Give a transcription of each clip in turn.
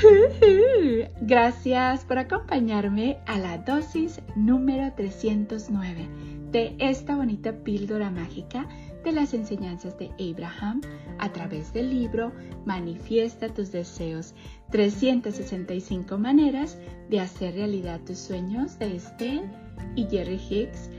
Gracias por acompañarme a la dosis número 309 de esta bonita píldora mágica de las enseñanzas de Abraham a través del libro Manifiesta tus deseos, 365 maneras de hacer realidad tus sueños de Estelle y Jerry Hicks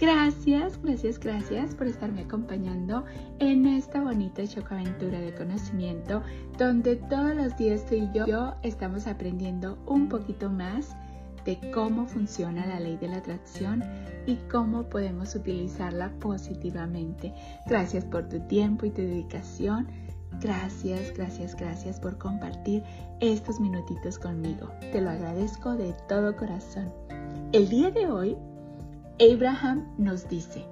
Gracias, gracias, gracias por estarme acompañando en esta bonita aventura de conocimiento donde todos los días tú y yo estamos aprendiendo un poquito más de cómo funciona la ley de la atracción y cómo podemos utilizarla positivamente. Gracias por tu tiempo y tu dedicación. Gracias, gracias, gracias por compartir estos minutitos conmigo. Te lo agradezco de todo corazón. El día de hoy Abraham nos dice,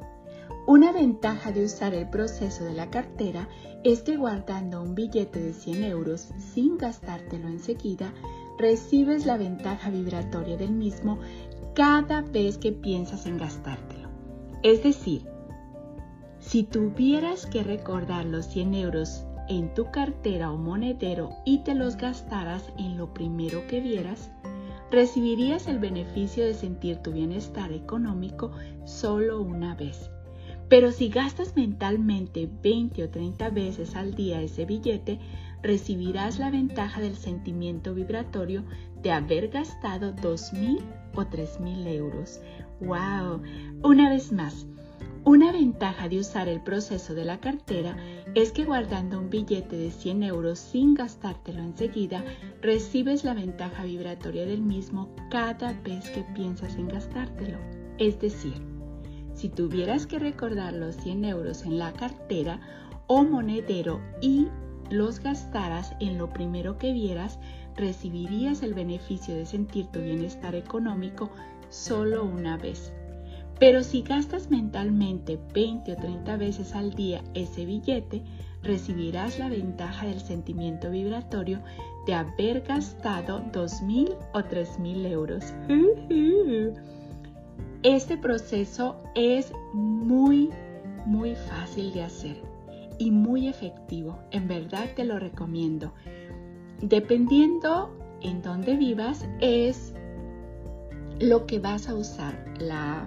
una ventaja de usar el proceso de la cartera es que guardando un billete de 100 euros sin gastártelo enseguida, recibes la ventaja vibratoria del mismo cada vez que piensas en gastártelo. Es decir, si tuvieras que recordar los 100 euros en tu cartera o monedero y te los gastaras en lo primero que vieras, recibirías el beneficio de sentir tu bienestar económico solo una vez. Pero si gastas mentalmente 20 o 30 veces al día ese billete, recibirás la ventaja del sentimiento vibratorio de haber gastado 2.000 o 3.000 euros. ¡Wow! Una vez más, una ventaja de usar el proceso de la cartera es que guardando un billete de 100 euros sin gastártelo enseguida, recibes la ventaja vibratoria del mismo cada vez que piensas en gastártelo. Es decir, si tuvieras que recordar los 100 euros en la cartera o monedero y los gastaras en lo primero que vieras, recibirías el beneficio de sentir tu bienestar económico solo una vez pero si gastas mentalmente 20 o 30 veces al día ese billete, recibirás la ventaja del sentimiento vibratorio de haber gastado 2.000 o 3.000 euros. Este proceso es muy, muy fácil de hacer y muy efectivo. En verdad te lo recomiendo. Dependiendo en dónde vivas, es lo que vas a usar. La,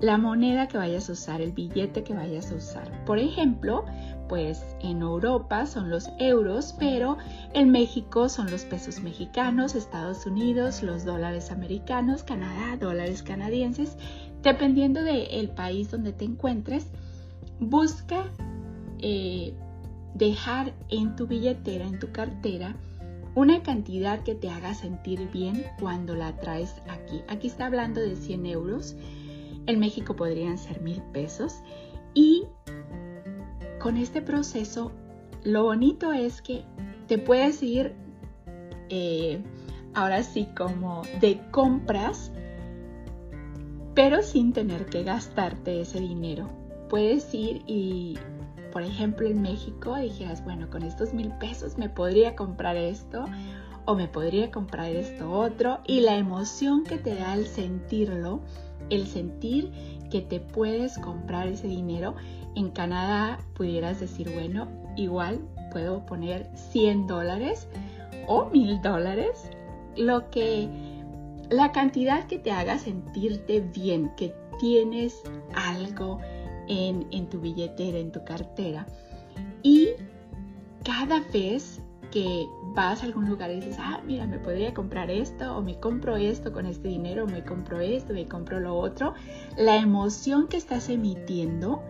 la moneda que vayas a usar, el billete que vayas a usar. Por ejemplo, pues en Europa son los euros, pero en México son los pesos mexicanos, Estados Unidos, los dólares americanos, Canadá, dólares canadienses. Dependiendo del país donde te encuentres, busca eh, dejar en tu billetera, en tu cartera, una cantidad que te haga sentir bien cuando la traes aquí. Aquí está hablando de 100 euros en México podrían ser mil pesos. Y con este proceso, lo bonito es que te puedes ir eh, ahora sí como de compras, pero sin tener que gastarte ese dinero. Puedes ir y, por ejemplo, en México dijeras, bueno, con estos mil pesos me podría comprar esto o me podría comprar esto otro. Y la emoción que te da el sentirlo el sentir que te puedes comprar ese dinero. En Canadá pudieras decir, bueno, igual puedo poner 100 dólares o 1000 dólares, lo que la cantidad que te haga sentirte bien, que tienes algo en, en tu billetera, en tu cartera. Y cada vez que vas a algún lugar y dices, ah, mira, me podría comprar esto, o me compro esto con este dinero, o me compro esto, me compro lo otro, la emoción que estás emitiendo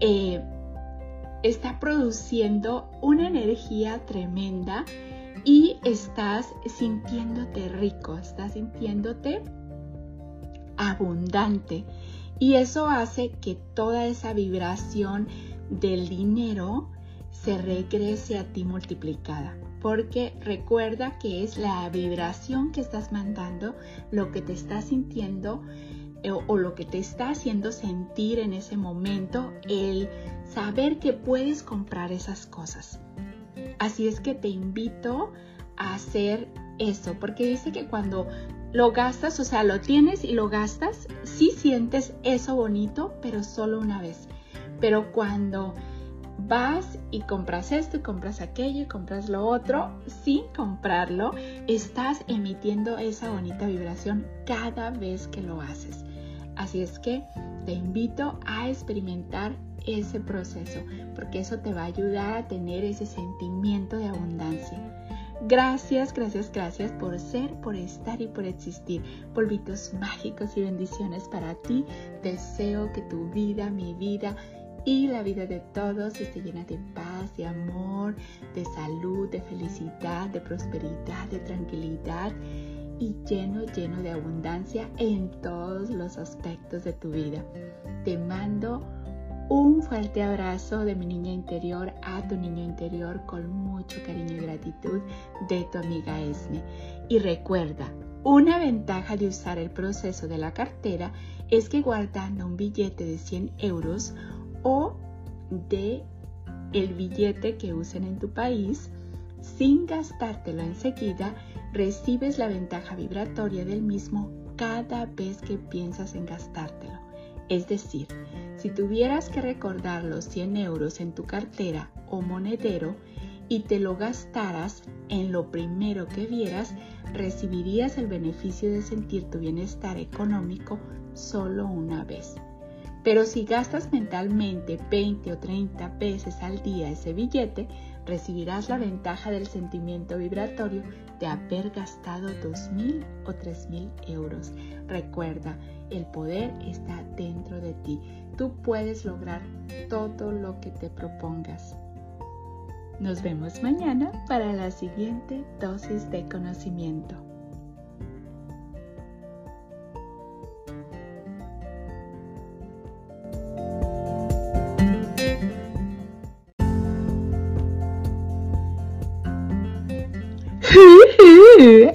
eh, está produciendo una energía tremenda y estás sintiéndote rico, estás sintiéndote abundante. Y eso hace que toda esa vibración del dinero se regrese a ti multiplicada. Porque recuerda que es la vibración que estás mandando, lo que te estás sintiendo eh, o, lo que te está haciendo sentir en ese momento, el saber que puedes comprar esas cosas. Así es que te invito a hacer eso, porque dice que cuando lo gastas, o sea, lo tienes y lo gastas, sí sientes eso bonito, pero solo una vez. Pero cuando vas y compras esto y compras aquello y compras lo otro sin comprarlo, estás emitiendo esa bonita vibración cada vez que lo haces. Así es que te invito a experimentar ese proceso porque eso te va a ayudar a tener ese sentimiento de abundancia. Gracias, gracias, gracias por ser, por estar y por existir. Polvitos mágicos y bendiciones para ti. Deseo que tu vida, mi vida y la vida de todos esté llena de paz, de amor, de salud, de felicidad, de prosperidad, de tranquilidad y lleno, lleno de abundancia en todos los aspectos de tu vida. Te mando un fuerte abrazo de mi niña interior a tu niño interior con mucho cariño y gratitud de tu amiga Esme. Y recuerda, una ventaja de usar el proceso de la cartera es que guardando un billete de 100 euros o de el billete que usen en tu país, sin gastártelo enseguida, recibes la ventaja vibratoria del mismo cada vez que piensas en gastártelo. Es decir, si tuvieras que recordar los 100 euros en tu cartera o monedero y te lo gastaras en lo primero que vieras, recibirías el beneficio de sentir tu bienestar económico solo una vez. Pero si gastas mentalmente 20 o 30 veces al día ese billete, recibirás la ventaja del sentimiento vibratorio de haber gastado 2.000 o 3.000 euros. Recuerda, el poder está dentro de ti. Tú puedes lograr todo lo que te propongas. Nos vemos mañana para la siguiente dosis de conocimiento.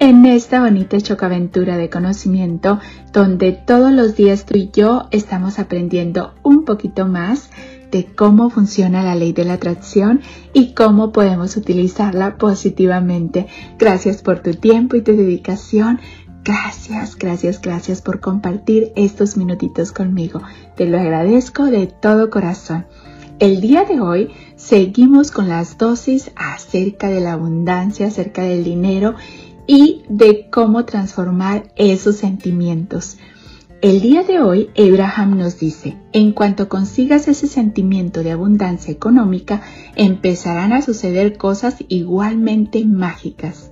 en esta bonita chocaventura de conocimiento donde todos los días tú y yo estamos aprendiendo un poquito más de cómo funciona la ley de la atracción y cómo podemos utilizarla positivamente. Gracias por tu tiempo y tu dedicación. Gracias, gracias, gracias por compartir estos minutitos conmigo. Te lo agradezco de todo corazón. El día de hoy seguimos con las dosis acerca de la abundancia, acerca del dinero y de cómo transformar esos sentimientos. El día de hoy, Abraham nos dice, en cuanto consigas ese sentimiento de abundancia económica, empezarán a suceder cosas igualmente mágicas.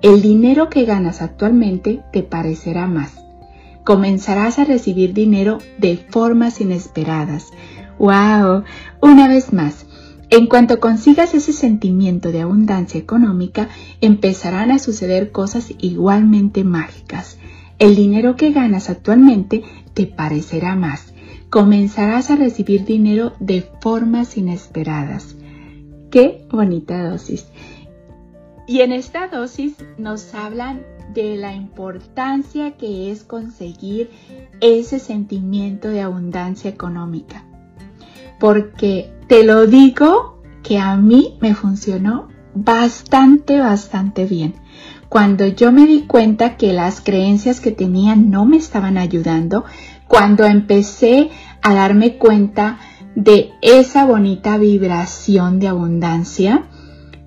El dinero que ganas actualmente te parecerá más. Comenzarás a recibir dinero de formas inesperadas. ¡Wow! Una vez más, en cuanto consigas ese sentimiento de abundancia económica, empezarán a suceder cosas igualmente mágicas. El dinero que ganas actualmente te parecerá más. Comenzarás a recibir dinero de formas inesperadas. Qué bonita dosis. Y en esta dosis nos hablan de la importancia que es conseguir ese sentimiento de abundancia económica. Porque te lo digo que a mí me funcionó bastante, bastante bien cuando yo me di cuenta que las creencias que tenía no me estaban ayudando, cuando empecé a darme cuenta de esa bonita vibración de abundancia,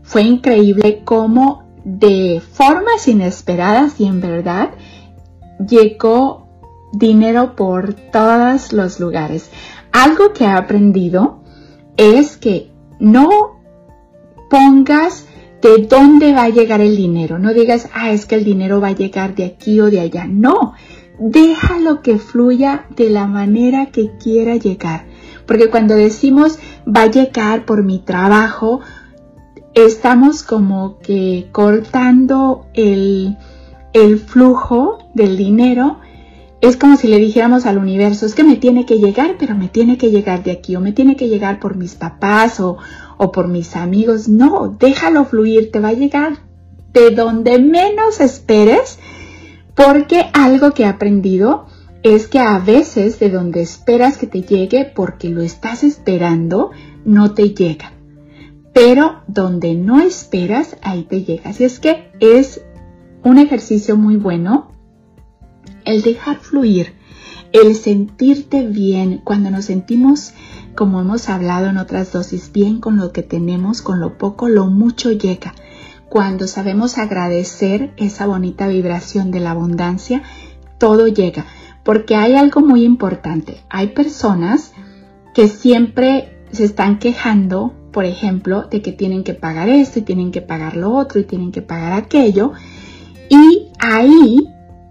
fue increíble cómo de formas inesperadas y en verdad llegó dinero por todos los lugares. Algo que he aprendido es que no pongas de dónde va a llegar el dinero. No digas, ah, es que el dinero va a llegar de aquí o de allá. No, déjalo que fluya de la manera que quiera llegar. Porque cuando decimos va a llegar por mi trabajo, estamos como que cortando el, el flujo del dinero es como si le dijéramos al universo, es que me tiene que llegar, pero me tiene que llegar de aquí, o me tiene que llegar por mis papás o, o por mis amigos. No, déjalo fluir, te va a llegar de donde menos esperes, porque algo que he aprendido es que a veces de donde esperas que te llegue, porque lo estás esperando, no te llega. Pero donde no esperas, ahí te llega. Así es que es un ejercicio muy bueno el dejar fluir, el sentirte bien cuando nos sentimos, como hemos hablado en otras dosis, bien con lo que tenemos, con lo poco, lo mucho llega. Cuando sabemos agradecer esa bonita vibración de la abundancia, todo llega. Porque hay algo muy importante. Hay personas que siempre se están quejando, por ejemplo, de que tienen que pagar esto y tienen que pagar lo otro y tienen que pagar aquello. Y ahí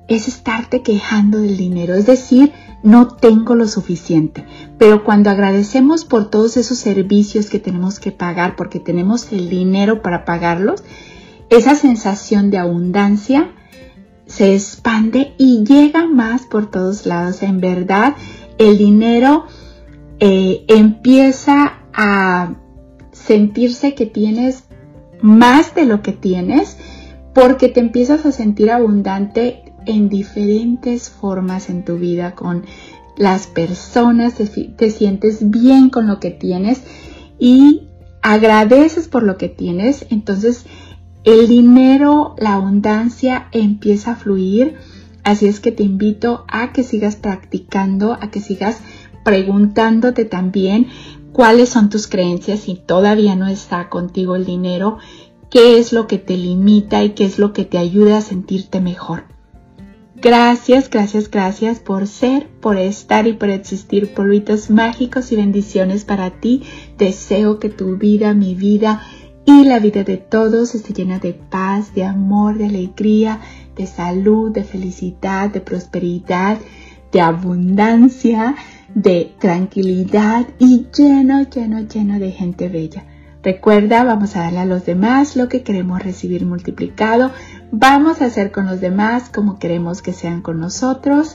es estarte quejando del dinero, es decir, no tengo lo suficiente. Pero cuando agradecemos por todos esos servicios que tenemos que pagar, porque tenemos el dinero para pagarlos, esa sensación de abundancia se expande y llega más por todos lados. En verdad, el dinero eh, empieza a sentirse que tienes más de lo que tienes porque te empiezas a sentir abundante en diferentes formas en tu vida con las personas, te, sientes bien con lo que tienes y agradeces por lo que tienes, entonces el dinero, la abundancia empieza a fluir. Así es que te invito a que sigas practicando, a que sigas preguntándote también cuáles son tus creencias si todavía no está contigo el dinero, qué es lo que te limita y qué es lo que te ayuda a sentirte mejor. Gracias, gracias, gracias por ser, por estar y por existir. Polvitos mágicos y bendiciones para ti. Deseo que tu vida, mi vida y la vida de todos esté llena de paz, de amor, de alegría, de salud, de felicidad, de prosperidad, de abundancia, de tranquilidad y lleno, lleno, lleno de gente bella. Recuerda, vamos a darle a los demás lo que queremos recibir multiplicado. Vamos a hacer con los demás como queremos que sean con nosotros.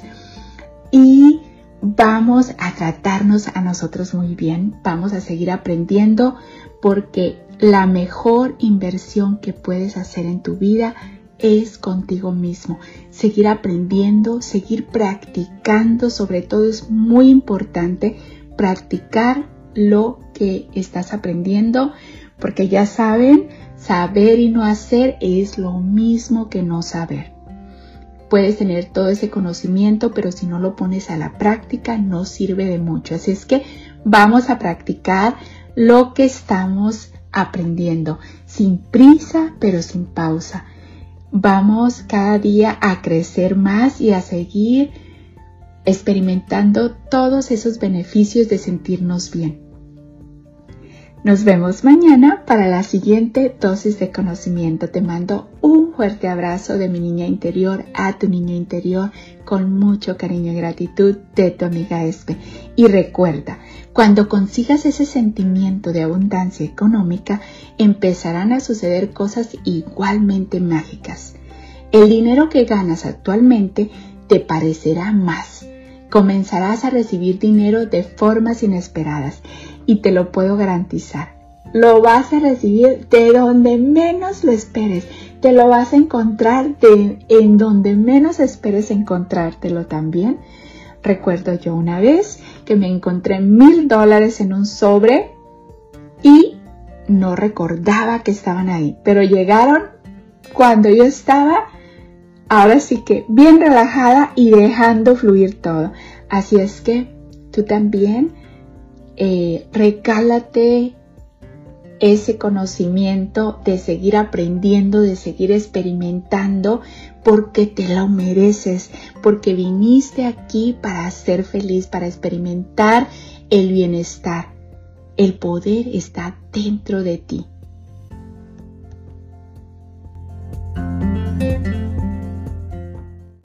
Y vamos a tratarnos a nosotros muy bien. Vamos a seguir aprendiendo porque la mejor inversión que puedes hacer en tu vida es contigo mismo. Seguir aprendiendo, seguir practicando, sobre todo es muy importante practicar lo que estás aprendiendo, porque ya saben, saber y no hacer es lo mismo que no saber. Puedes tener todo ese conocimiento, pero si no lo pones a la práctica no sirve de mucho. Así es que vamos a practicar lo que estamos aprendiendo, sin prisa, pero sin pausa. Vamos cada día a crecer más y a seguir experimentando todos esos beneficios de sentirnos bien. Nos vemos mañana para la siguiente dosis de conocimiento. Te mando un fuerte abrazo de mi niña interior a tu niño interior con mucho cariño y gratitud de tu amiga Espe. Y recuerda, cuando consigas ese sentimiento de abundancia económica, empezarán a suceder cosas igualmente mágicas. El dinero que ganas actualmente te parecerá más comenzarás a recibir dinero de formas inesperadas y te lo puedo garantizar. Lo vas a recibir de donde menos lo esperes. Te lo vas a encontrar en donde menos esperes encontrártelo también. Recuerdo yo una vez que me encontré mil dólares en un sobre y no recordaba que estaban ahí, pero llegaron cuando yo estaba ahora sí que bien relajada y dejando fluir todo. Así es que tú también eh, recálate ese conocimiento de seguir aprendiendo, de seguir experimentando, porque te lo mereces, porque viniste aquí para ser feliz, para experimentar el bienestar. El poder está dentro de ti.